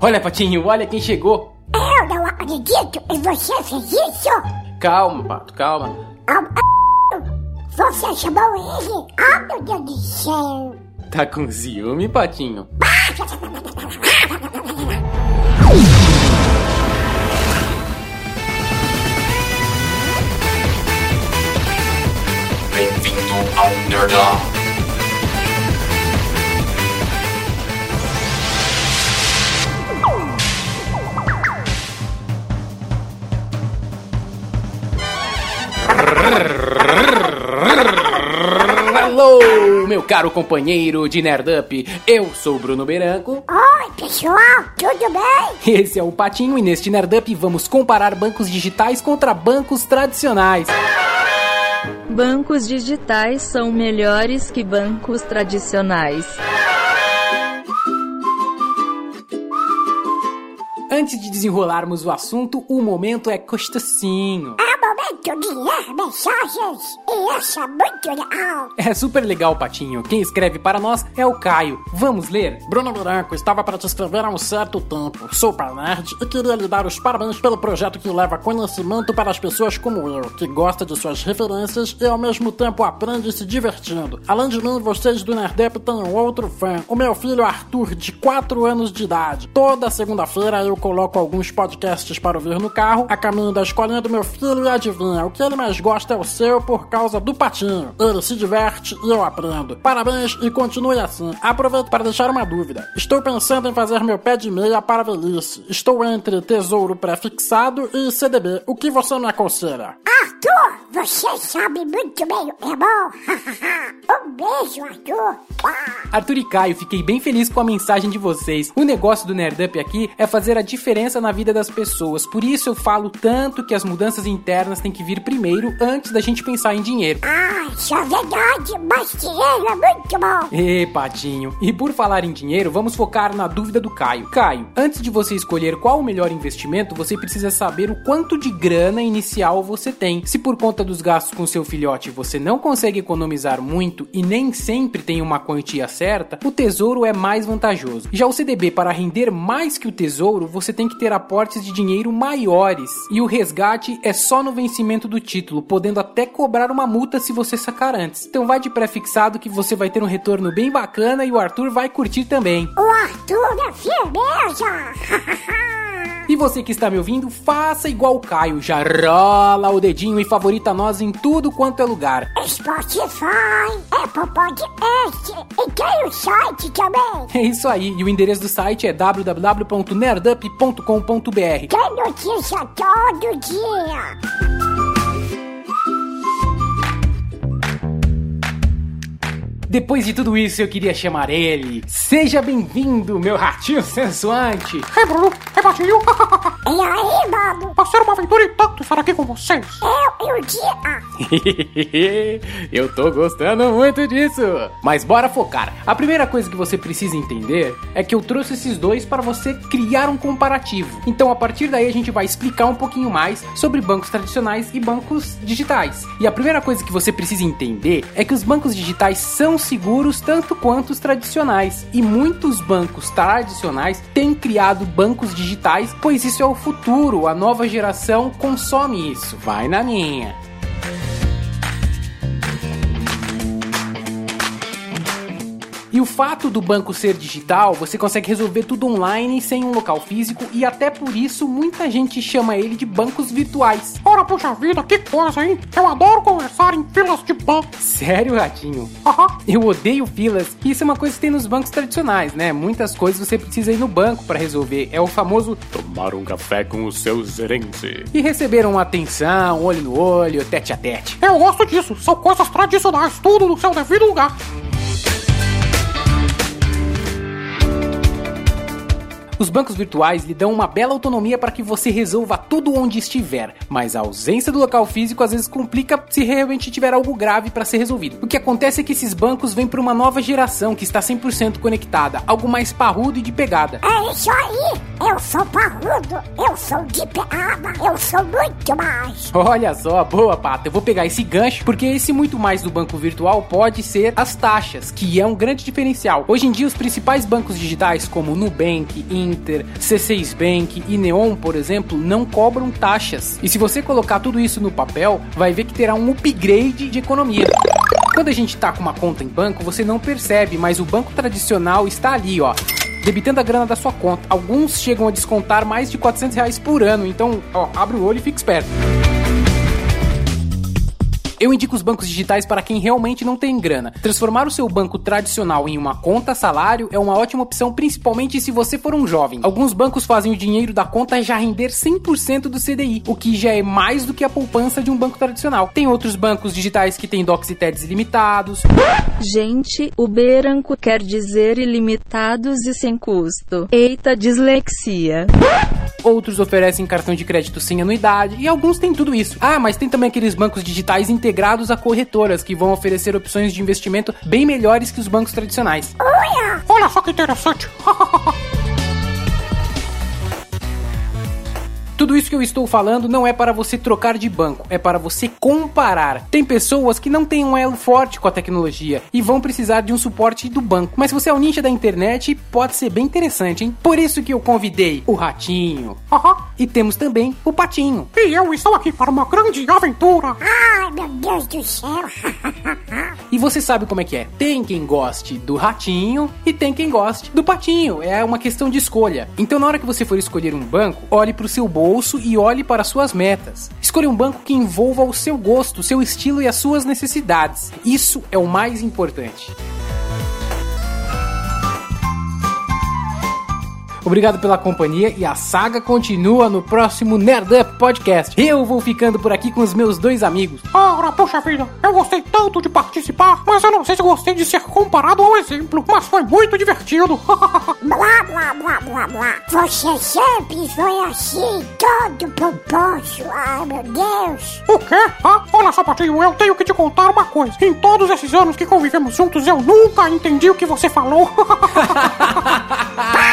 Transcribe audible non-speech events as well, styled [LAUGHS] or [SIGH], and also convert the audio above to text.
Olha, Patinho, olha quem chegou. Eu não acredito e você fez isso? Calma, Pato, calma. Você chamou ele? Ah, meu Deus do céu. Tá com ciúme, Patinho? Bem-vindo ao Nerdão. Alô, meu caro companheiro de Nerdup. Eu sou o Bruno Beranco. Oi, pessoal, tudo bem? Esse é o Patinho e neste Nerdup vamos comparar bancos digitais contra bancos tradicionais. Bancos digitais são melhores que bancos tradicionais. Antes de desenrolarmos o assunto, o momento é costocinho. É momento de ler mensagens e é muito legal. É super legal, Patinho. Quem escreve para nós é o Caio. Vamos ler? Bruno Branco estava para te escrever há um certo tempo. Sou para nerd e queria lhe dar os parabéns pelo projeto que leva conhecimento para as pessoas como eu, que gosta de suas referências e ao mesmo tempo aprende se divertindo. Além de mim, vocês do Nerdep têm um outro fã, o meu filho Arthur, de 4 anos de idade. Toda segunda-feira eu coloco alguns podcasts para ouvir no carro, a caminho da escolinha do meu filho e adivinha, o que ele mais gosta é o seu por causa do patinho. Ele se diverte e eu aprendo. Parabéns e continue assim. Aproveito para deixar uma dúvida. Estou pensando em fazer meu pé de meia para velhice. Estou entre tesouro pré-fixado e CDB. O que você me aconselha? Arthur, você sabe muito bem é bom. [LAUGHS] um beijo, Arthur. Arthur e Caio, fiquei bem feliz com a mensagem de vocês. O negócio do Nerdup aqui é fazer a diferença na vida das pessoas. Por isso eu falo tanto que as mudanças internas têm que vir primeiro antes da gente pensar em dinheiro. Ah, isso é verdade, mas dinheiro é muito bom. Ê, Patinho. E por falar em dinheiro, vamos focar na dúvida do Caio. Caio, antes de você escolher qual o melhor investimento, você precisa saber o quanto de grana inicial você tem. Se por conta dos gastos com seu filhote você não consegue economizar muito e nem sempre tem uma quantia certa, o tesouro é mais vantajoso. Já o CDB, para render mais que o tesouro, você tem que ter aportes de dinheiro maiores. E o resgate é só no vencimento do título, podendo até cobrar uma multa se você sacar antes. Então vai de pré-fixado que você vai ter um retorno bem bacana e o Arthur vai curtir também. O Arthur é firmeza. [LAUGHS] E você que está me ouvindo, faça igual o Caio, já rola o dedinho e favorita nós em tudo quanto é lugar. Spotify, Apple Podcast e tem o site também. É isso aí, e o endereço do site é www.nerdup.com.br. Tem notícia todo dia. Depois de tudo isso, eu queria chamar ele. Seja bem-vindo, meu ratinho sensuante. Ei, Bruno, é Patinho. [LAUGHS] E aí, mano? Vai ser uma aventura e tanto estar aqui com vocês. Eu e o dia. [LAUGHS] eu tô gostando muito disso. Mas bora focar. A primeira coisa que você precisa entender é que eu trouxe esses dois para você criar um comparativo. Então, a partir daí, a gente vai explicar um pouquinho mais sobre bancos tradicionais e bancos digitais. E a primeira coisa que você precisa entender é que os bancos digitais são seguros tanto quanto os tradicionais. E muitos bancos tradicionais têm criado bancos digitais, pois isso é o futuro. A nova geração consome isso. Vai na minha. E o fato do banco ser digital, você consegue resolver tudo online sem um local físico e até por isso muita gente chama ele de bancos virtuais. Ora, puxa vida, que coisa, hein? Eu adoro conversar em filas de banco. Sério, Ratinho? Eu odeio filas. Isso é uma coisa que tem nos bancos tradicionais, né? Muitas coisas você precisa ir no banco para resolver. É o famoso Tomar um café com o seu gerente. e receber uma atenção, olho no olho, tete a tete. Eu gosto disso. São coisas tradicionais, tudo no seu devido lugar. Os bancos virtuais lhe dão uma bela autonomia para que você resolva tudo onde estiver, mas a ausência do local físico às vezes complica se realmente tiver algo grave para ser resolvido. O que acontece é que esses bancos vêm para uma nova geração que está 100% conectada, algo mais parrudo e de pegada. É isso aí. Eu sou parrudo. Eu sou de pegada. Eu sou muito mais. Olha só, boa pata, eu vou pegar esse gancho porque esse muito mais do banco virtual pode ser as taxas, que é um grande diferencial. Hoje em dia os principais bancos digitais como Nubank, Inter, C6 Bank e Neon, por exemplo, não cobram taxas. E se você colocar tudo isso no papel, vai ver que terá um upgrade de economia. Quando a gente tá com uma conta em banco, você não percebe, mas o banco tradicional está ali, ó. Debitando a grana da sua conta. Alguns chegam a descontar mais de 400 reais por ano, então, ó, abre o olho e fica esperto. Eu indico os bancos digitais para quem realmente não tem grana. Transformar o seu banco tradicional em uma conta salário é uma ótima opção, principalmente se você for um jovem. Alguns bancos fazem o dinheiro da conta já render 100% do CDI, o que já é mais do que a poupança de um banco tradicional. Tem outros bancos digitais que têm DOCs e TEDs ilimitados. Gente, o Beranco quer dizer ilimitados e sem custo. Eita dislexia. Outros oferecem cartão de crédito sem anuidade e alguns têm tudo isso. Ah, mas tem também aqueles bancos digitais integrados a corretoras que vão oferecer opções de investimento bem melhores que os bancos tradicionais. Olha só que interessante. [LAUGHS] Tudo isso que eu estou falando não é para você trocar de banco, é para você comparar. Tem pessoas que não têm um elo forte com a tecnologia e vão precisar de um suporte do banco. Mas se você é um ninja da internet, pode ser bem interessante, hein? Por isso que eu convidei o Ratinho. E temos também o Patinho. E eu estou aqui para uma grande aventura. Ai, meu Deus do céu. E você sabe como é que é. Tem quem goste do ratinho e tem quem goste do patinho. É uma questão de escolha. Então, na hora que você for escolher um banco, olhe para o seu bolso e olhe para suas metas. Escolha um banco que envolva o seu gosto, o seu estilo e as suas necessidades. Isso é o mais importante. Obrigado pela companhia e a saga continua no próximo Nerd Up Podcast. Eu vou ficando por aqui com os meus dois amigos. Ora, poxa vida, eu gostei tanto de participar, mas eu não sei se gostei de ser comparado ao exemplo, mas foi muito divertido. [LAUGHS] Blá, blá, blá, blá, blá. Você sempre foi assim, todo pomposo. Ai, meu Deus. o quê? Ah, olha só, Patinho, eu tenho que te contar uma coisa. Em todos esses anos que convivemos juntos, eu nunca entendi o que você falou. [LAUGHS] [LAUGHS]